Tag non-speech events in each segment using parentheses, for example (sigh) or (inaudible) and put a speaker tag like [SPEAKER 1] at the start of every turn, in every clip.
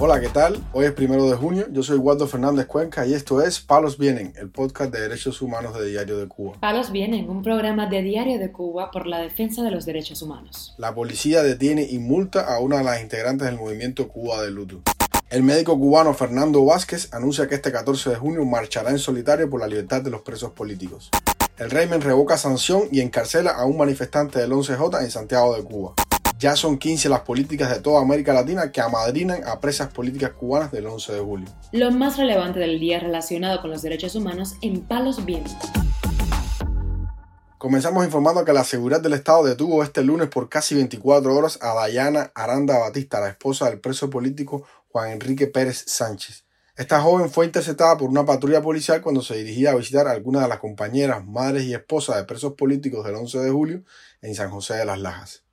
[SPEAKER 1] Hola, ¿qué tal? Hoy es primero de junio, yo soy Waldo Fernández Cuenca y esto es Palos Vienen, el podcast de derechos humanos de Diario de Cuba.
[SPEAKER 2] Palos Vienen, un programa de Diario de Cuba por la defensa de los derechos humanos.
[SPEAKER 1] La policía detiene y multa a una de las integrantes del movimiento Cuba de Luto. El médico cubano Fernando Vázquez anuncia que este 14 de junio marchará en solitario por la libertad de los presos políticos. El régimen revoca sanción y encarcela a un manifestante del 11J en Santiago de Cuba. Ya son 15 las políticas de toda América Latina que amadrinan a presas políticas cubanas del 11 de julio.
[SPEAKER 2] Lo más relevante del día relacionado con los derechos humanos en Palos Vientos.
[SPEAKER 1] Comenzamos informando que la seguridad del Estado detuvo este lunes por casi 24 horas a Dayana Aranda Batista, la esposa del preso político Juan Enrique Pérez Sánchez. Esta joven fue interceptada por una patrulla policial cuando se dirigía a visitar a algunas de las compañeras, madres y esposas de presos políticos del 11 de julio en San José de las Lajas.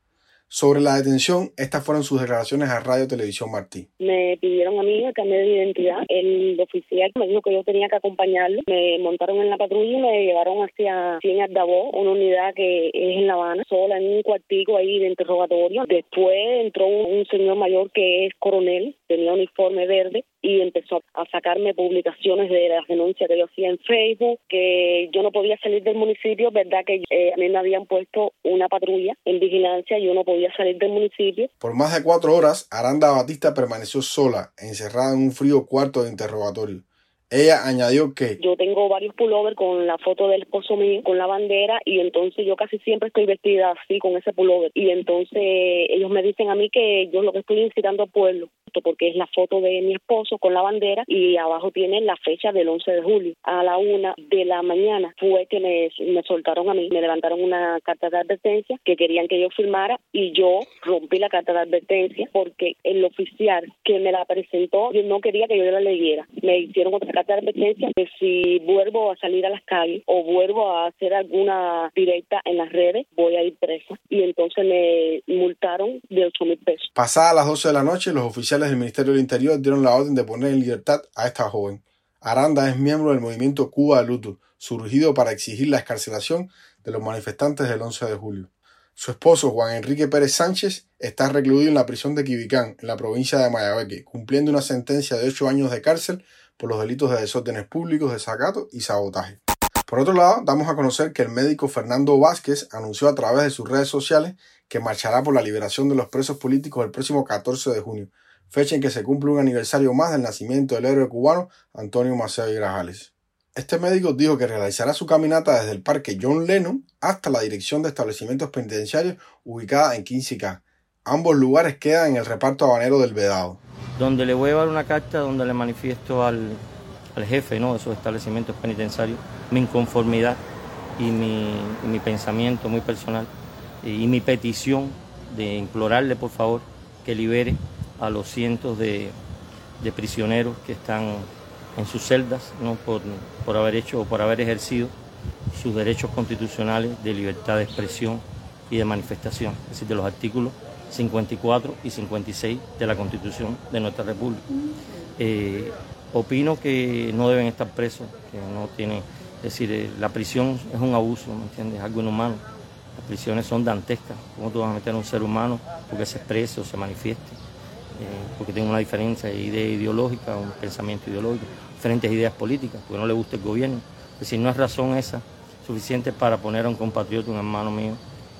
[SPEAKER 1] Sobre la detención, estas fueron sus declaraciones a Radio Televisión Martí.
[SPEAKER 3] Me pidieron a mí el cambio de identidad. El oficial me dijo que yo tenía que acompañarlo. Me montaron en la patrulla y me llevaron hacia Cien Ardabó, una unidad que es en La Habana, sola en un cuartico ahí de interrogatorio. Después entró un señor mayor que es coronel, tenía uniforme verde y empezó a sacarme publicaciones de las denuncias que yo hacía en Facebook, que yo no podía salir del municipio, verdad que eh, a mí me habían puesto una patrulla en vigilancia, yo no podía salir del municipio.
[SPEAKER 1] Por más de cuatro horas, Aranda Batista permaneció sola, encerrada en un frío cuarto de interrogatorio. Ella añadió que
[SPEAKER 3] yo tengo varios pullovers con la foto del esposo mío, con la bandera, y entonces yo casi siempre estoy vestida así con ese pullover. Y entonces ellos me dicen a mí que yo lo que estoy incitando al pueblo, porque es la foto de mi esposo con la bandera y abajo tiene la fecha del 11 de julio. A la una de la mañana fue que me, me soltaron a mí, me levantaron una carta de advertencia que querían que yo firmara y yo rompí la carta de advertencia porque el oficial que me la presentó yo no quería que yo la leyera. Me hicieron otra de advertencia que si vuelvo a salir a las calles o vuelvo a hacer alguna directa en las redes, voy a ir presa. Y entonces me multaron de 8 mil pesos.
[SPEAKER 1] Pasadas las 12 de la noche, los oficiales del Ministerio del Interior dieron la orden de poner en libertad a esta joven. Aranda es miembro del movimiento Cuba de Luto, surgido para exigir la escarcelación de los manifestantes del 11 de julio. Su esposo, Juan Enrique Pérez Sánchez, está recluido en la prisión de Quibicán, en la provincia de Mayabeque, cumpliendo una sentencia de ocho años de cárcel por los delitos de desórdenes públicos, desacato y sabotaje. Por otro lado, damos a conocer que el médico Fernando Vázquez anunció a través de sus redes sociales que marchará por la liberación de los presos políticos el próximo 14 de junio, fecha en que se cumple un aniversario más del nacimiento del héroe cubano Antonio Maceo y Grajales. Este médico dijo que realizará su caminata desde el parque John Lennon hasta la dirección de establecimientos penitenciarios ubicada en 15K. Ambos lugares quedan en el reparto habanero del Vedado.
[SPEAKER 4] Donde le voy a dar una carta donde le manifiesto al, jefe ¿no? de esos establecimientos penitenciarios mi inconformidad y mi, y mi pensamiento muy personal y mi petición de implorarle por favor que libere a los cientos de, prisioneros que están en sus celdas ¿no? por, por haber hecho o por haber ejercido sus derechos constitucionales de libertad de expresión y de manifestación, es decir, de los artículos 54 y 56 de la Constitución de nuestra República. Eh, opino que no deben estar presos, que no tienen, es decir, eh, la prisión es un abuso, ¿me entiendes? Es algo inhumano. Las prisiones son dantescas. ¿Cómo tú vas a meter a un ser humano porque se exprese o se manifieste? Eh, porque tengo una diferencia de idea ideológica, un pensamiento ideológico, diferentes ideas políticas, porque no le gusta el gobierno. Es decir, no es razón esa suficiente para poner a un compatriota, un hermano mío,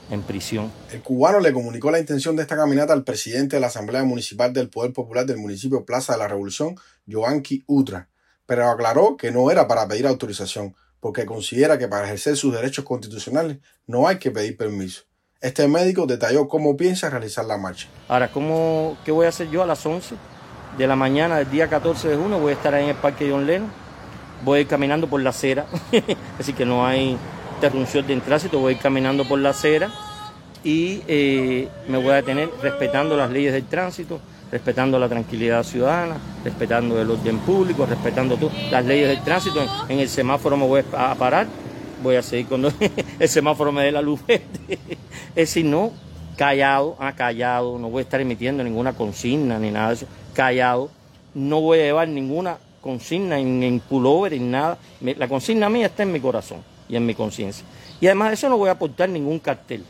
[SPEAKER 4] en prisión.
[SPEAKER 1] El cubano le comunicó la intención de esta caminata al presidente de la Asamblea Municipal del Poder Popular del municipio Plaza de la Revolución, Joanqui Utra, pero aclaró que no era para pedir autorización, porque considera que para ejercer sus derechos constitucionales no hay que pedir permiso. Este médico detalló cómo piensa realizar la marcha.
[SPEAKER 4] Ahora, ¿cómo, ¿qué voy a hacer yo a las 11 de la mañana del día 14 de junio? Voy a estar ahí en el Parque John Lennon, voy a ir caminando por la acera, (laughs) así que no hay interrupción de tránsito, voy a ir caminando por la acera y eh, me voy a detener respetando las leyes del tránsito, respetando la tranquilidad ciudadana, respetando el orden público, respetando las leyes del tránsito. En, el semáforo me voy a parar, voy a seguir cuando (laughs) el semáforo me dé la luz verde. Es decir, no, callado, ah, callado, no voy a estar emitiendo ninguna consigna ni nada de eso, callado, no voy a llevar ninguna consigna en pullover, en nada. La consigna mía está en mi corazón y en mi conciencia. Y además de eso no voy a aportar ningún cartel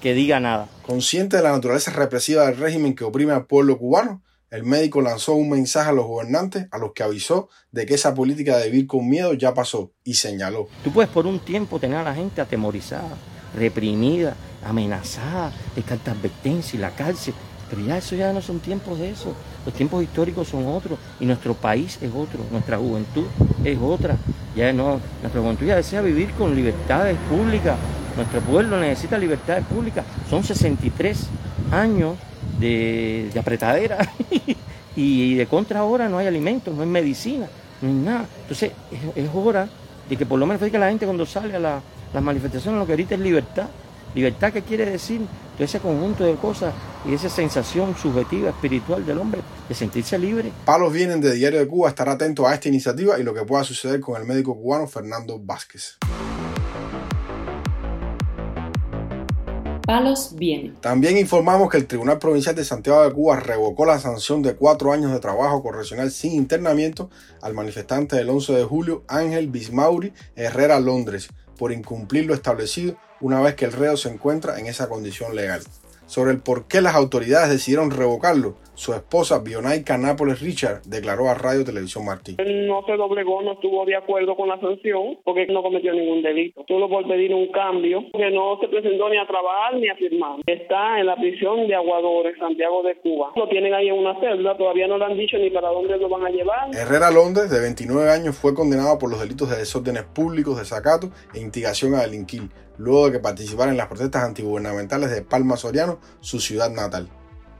[SPEAKER 4] que diga nada.
[SPEAKER 1] Consciente de la naturaleza represiva del régimen que oprime al pueblo cubano, el médico lanzó un mensaje a los gobernantes a los que avisó de que esa política de vivir con miedo ya pasó y señaló.
[SPEAKER 4] Tú puedes por un tiempo tener a la gente atemorizada, reprimida, amenazada, de carta advertencia y la cárcel, pero ya eso ya no son tiempos de eso. Los tiempos históricos son otros y nuestro país es otro, nuestra juventud es otra. Ya no, nuestra ya desea vivir con libertades públicas. Nuestro pueblo necesita libertades públicas. Son 63 años de, apretadera (laughs) y, de contra ahora no hay alimentos, no hay medicina, no hay nada. Entonces es, hora de que por lo menos que la gente cuando sale a las manifestaciones lo que ahorita es libertad. Libertad que quiere decir todo ese conjunto de cosas y esa sensación subjetiva, espiritual del hombre de sentirse libre.
[SPEAKER 1] Palos vienen de Diario de Cuba, estar atento a esta iniciativa y lo que pueda suceder con el médico cubano Fernando Vázquez.
[SPEAKER 2] palos vienen.
[SPEAKER 1] También informamos que el Tribunal Provincial de Santiago de Cuba revocó la sanción de cuatro años de trabajo correccional sin internamiento al manifestante del 11 de julio Ángel Bismauri Herrera Londres por incumplir lo establecido una vez que el reo se encuentra en esa condición legal. Sobre el por qué las autoridades decidieron revocarlo, su esposa, Bionaica Nápoles Richard, declaró a Radio Televisión Martí.
[SPEAKER 5] Él no se doblegó, no estuvo de acuerdo con la sanción porque no cometió ningún delito. Solo por pedir un cambio, que no se presentó ni a trabajar ni a firmar. Está en la prisión de Aguadores, Santiago de Cuba. Lo tienen ahí en una celda, todavía no le han dicho ni para dónde lo van a llevar.
[SPEAKER 1] Herrera Londres, de 29 años, fue condenado por los delitos de desórdenes públicos, desacato e instigación a delinquir, luego de que participara en las protestas antigubernamentales de Palma Soriano, su ciudad natal.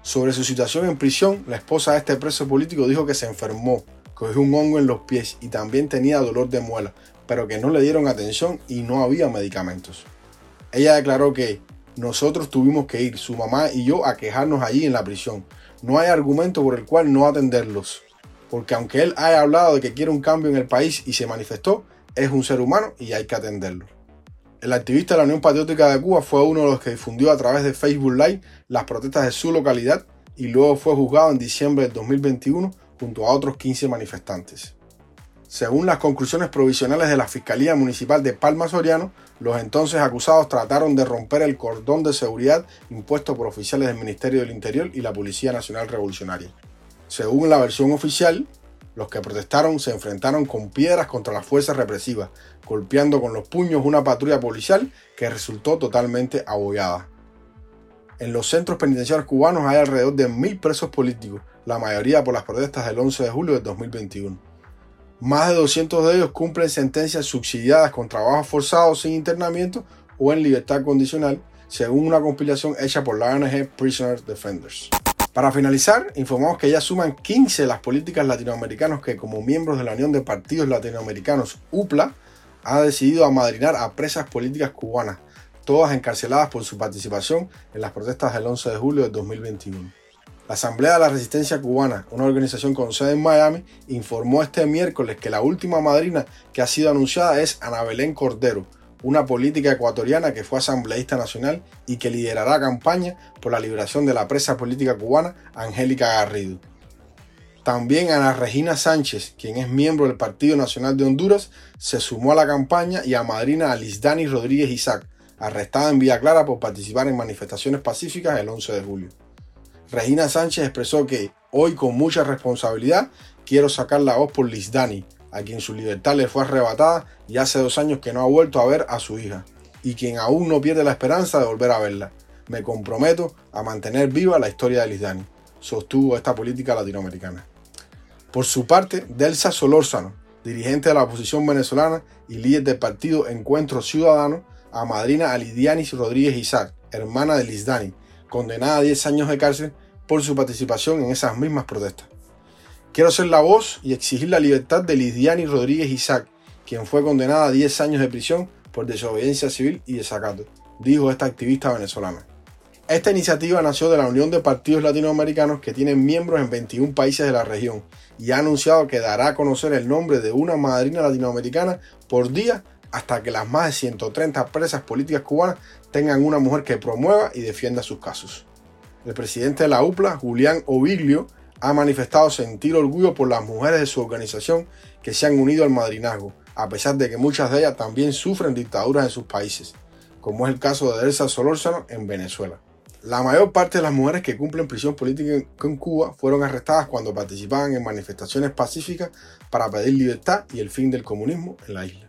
[SPEAKER 1] Sobre su situación en prisión, la esposa de este preso político dijo que se enfermó, cogió un hongo en los pies y también tenía dolor de muela, pero que no le dieron atención y no había medicamentos. Ella declaró que nosotros tuvimos que ir, su mamá y yo, a quejarnos allí en la prisión. No hay argumento por el cual no atenderlos. Porque aunque él haya hablado de que quiere un cambio en el país y se manifestó, es un ser humano y hay que atenderlo. El activista de la Unión Patriótica de Cuba fue uno de los que difundió a través de Facebook Live las protestas de su localidad y luego fue juzgado en diciembre del 2021 junto a otros 15 manifestantes. Según las conclusiones provisionales de la Fiscalía Municipal de Palma Soriano, los entonces acusados trataron de romper el cordón de seguridad impuesto por oficiales del Ministerio del Interior y la Policía Nacional Revolucionaria. Según la versión oficial, los que protestaron se enfrentaron con piedras contra las fuerzas represivas, golpeando con los puños una patrulla policial que resultó totalmente abollada. En los centros penitenciarios cubanos hay alrededor de mil presos políticos, la mayoría por las protestas del 11 de julio de 2021. Más de 200 de ellos cumplen sentencias subsidiadas con trabajo forzado sin internamiento o en libertad condicional, según una compilación hecha por la ONG Prisoner Defenders. Para finalizar, informamos que ya suman 15 las políticas latinoamericanas que como miembros de la Unión de Partidos Latinoamericanos, UPLA, ha decidido amadrinar a presas políticas cubanas, todas encarceladas por su participación en las protestas del 11 de julio de 2021. La Asamblea de la Resistencia Cubana, una organización con sede en Miami, informó este miércoles que la última madrina que ha sido anunciada es Ana Belén Cordero, una política ecuatoriana que fue asambleísta nacional y que liderará campaña por la liberación de la presa política cubana Angélica Garrido. También Ana Regina Sánchez, quien es miembro del Partido Nacional de Honduras, se sumó a la campaña y a madrina a Rodríguez Isaac, arrestada en Villa Clara por participar en manifestaciones pacíficas el 11 de julio. Regina Sánchez expresó que hoy con mucha responsabilidad quiero sacar la voz por Lisdani, a quien su libertad le fue arrebatada y hace dos años que no ha vuelto a ver a su hija, y quien aún no pierde la esperanza de volver a verla. Me comprometo a mantener viva la historia de Lisdani, sostuvo esta política latinoamericana. Por su parte, Delsa Solórzano, dirigente de la oposición venezolana y líder del partido Encuentro Ciudadano, a madrina a Lidianis Rodríguez Isaac, hermana de Lisdani, condenada a 10 años de cárcel por su participación en esas mismas protestas. Quiero ser la voz y exigir la libertad de Lidiani Rodríguez Isaac, quien fue condenada a 10 años de prisión por desobediencia civil y desacato, dijo esta activista venezolana. Esta iniciativa nació de la Unión de Partidos Latinoamericanos que tienen miembros en 21 países de la región y ha anunciado que dará a conocer el nombre de una madrina latinoamericana por día hasta que las más de 130 presas políticas cubanas tengan una mujer que promueva y defienda sus casos. El presidente de la UPLA, Julián Oviglio, ha manifestado sentir orgullo por las mujeres de su organización que se han unido al madrinazgo, a pesar de que muchas de ellas también sufren dictaduras en sus países, como es el caso de Elsa Solórzano en Venezuela. La mayor parte de las mujeres que cumplen prisión política en Cuba fueron arrestadas cuando participaban en manifestaciones pacíficas para pedir libertad y el fin del comunismo en la isla.